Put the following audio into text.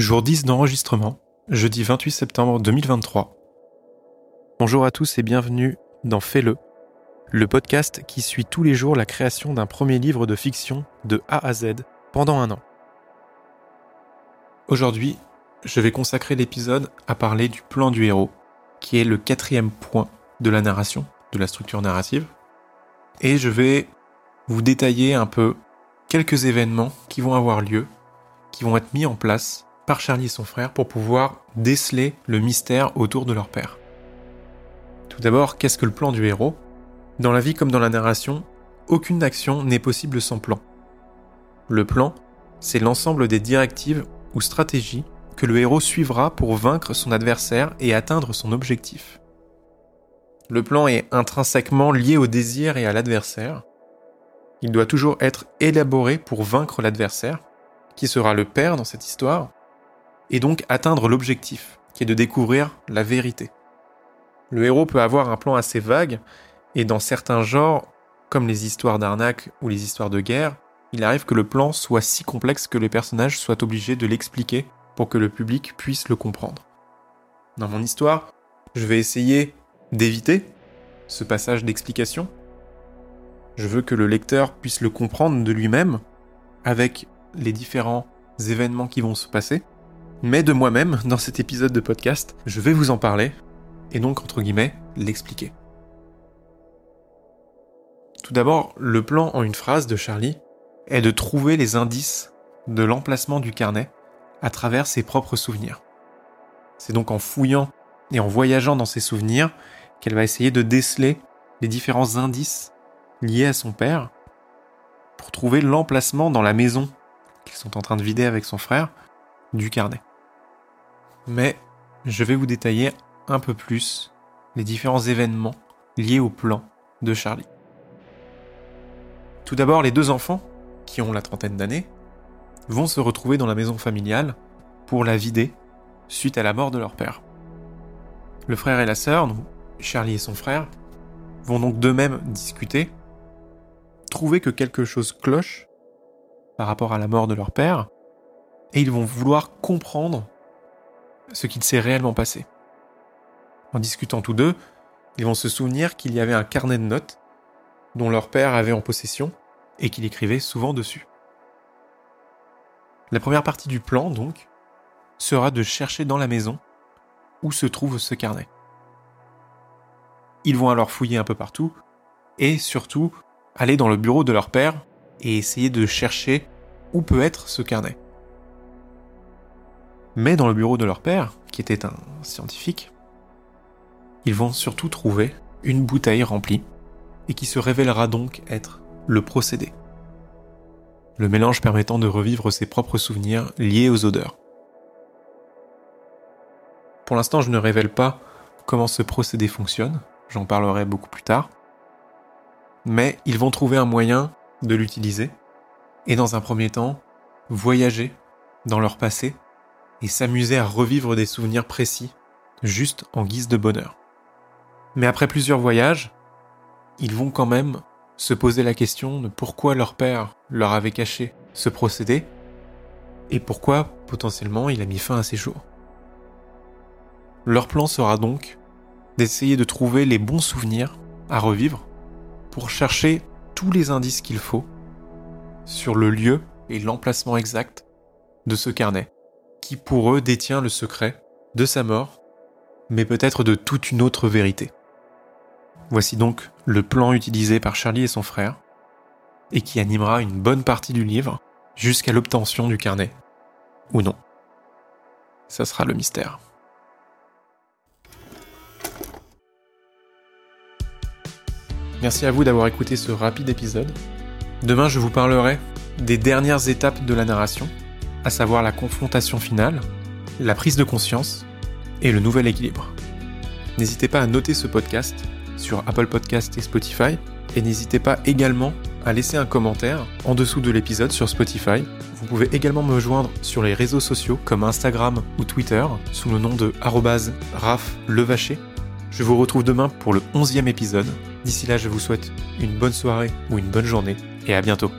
Jour 10 d'enregistrement, jeudi 28 septembre 2023. Bonjour à tous et bienvenue dans Fais-le, le podcast qui suit tous les jours la création d'un premier livre de fiction de A à Z pendant un an. Aujourd'hui, je vais consacrer l'épisode à parler du plan du héros, qui est le quatrième point de la narration, de la structure narrative, et je vais vous détailler un peu quelques événements qui vont avoir lieu, qui vont être mis en place par Charlie et son frère pour pouvoir déceler le mystère autour de leur père. Tout d'abord, qu'est-ce que le plan du héros? Dans la vie comme dans la narration, aucune action n'est possible sans plan. Le plan, c'est l'ensemble des directives ou stratégies que le héros suivra pour vaincre son adversaire et atteindre son objectif. Le plan est intrinsèquement lié au désir et à l'adversaire. Il doit toujours être élaboré pour vaincre l'adversaire, qui sera le père dans cette histoire, et donc atteindre l'objectif, qui est de découvrir la vérité. Le héros peut avoir un plan assez vague, et dans certains genres, comme les histoires d'arnaque ou les histoires de guerre, il arrive que le plan soit si complexe que les personnages soient obligés de l'expliquer pour que le public puisse le comprendre. Dans mon histoire, je vais essayer d'éviter ce passage d'explication. Je veux que le lecteur puisse le comprendre de lui-même avec les différents événements qui vont se passer. Mais de moi-même, dans cet épisode de podcast, je vais vous en parler et donc, entre guillemets, l'expliquer. Tout d'abord, le plan en une phrase de Charlie est de trouver les indices de l'emplacement du carnet à travers ses propres souvenirs. C'est donc en fouillant et en voyageant dans ses souvenirs qu'elle va essayer de déceler les différents indices liés à son père pour trouver l'emplacement dans la maison qu'ils sont en train de vider avec son frère du carnet. Mais je vais vous détailler un peu plus les différents événements liés au plan de Charlie. Tout d'abord, les deux enfants, qui ont la trentaine d'années, vont se retrouver dans la maison familiale pour la vider suite à la mort de leur père. Le frère et la sœur, Charlie et son frère, vont donc d'eux-mêmes discuter, trouver que quelque chose cloche par rapport à la mort de leur père, et ils vont vouloir comprendre ce qu'il s'est réellement passé. En discutant tous deux, ils vont se souvenir qu'il y avait un carnet de notes dont leur père avait en possession et qu'il écrivait souvent dessus. La première partie du plan, donc, sera de chercher dans la maison où se trouve ce carnet. Ils vont alors fouiller un peu partout et surtout aller dans le bureau de leur père et essayer de chercher où peut être ce carnet. Mais dans le bureau de leur père, qui était un scientifique, ils vont surtout trouver une bouteille remplie et qui se révélera donc être le procédé. Le mélange permettant de revivre ses propres souvenirs liés aux odeurs. Pour l'instant, je ne révèle pas comment ce procédé fonctionne, j'en parlerai beaucoup plus tard. Mais ils vont trouver un moyen de l'utiliser et dans un premier temps, voyager dans leur passé et s'amuser à revivre des souvenirs précis, juste en guise de bonheur. Mais après plusieurs voyages, ils vont quand même se poser la question de pourquoi leur père leur avait caché ce procédé et pourquoi potentiellement il a mis fin à ses jours. Leur plan sera donc d'essayer de trouver les bons souvenirs à revivre pour chercher tous les indices qu'il faut sur le lieu et l'emplacement exact de ce carnet qui pour eux détient le secret de sa mort, mais peut-être de toute une autre vérité. Voici donc le plan utilisé par Charlie et son frère, et qui animera une bonne partie du livre jusqu'à l'obtention du carnet. Ou non. Ça sera le mystère. Merci à vous d'avoir écouté ce rapide épisode. Demain, je vous parlerai des dernières étapes de la narration, à savoir la confrontation finale, la prise de conscience et le nouvel équilibre. N'hésitez pas à noter ce podcast sur Apple Podcast et Spotify et n'hésitez pas également à laisser un commentaire en dessous de l'épisode sur Spotify. Vous pouvez également me joindre sur les réseaux sociaux comme Instagram ou Twitter sous le nom de @raflevacher. Je vous retrouve demain pour le 11e épisode. D'ici là, je vous souhaite une bonne soirée ou une bonne journée et à bientôt.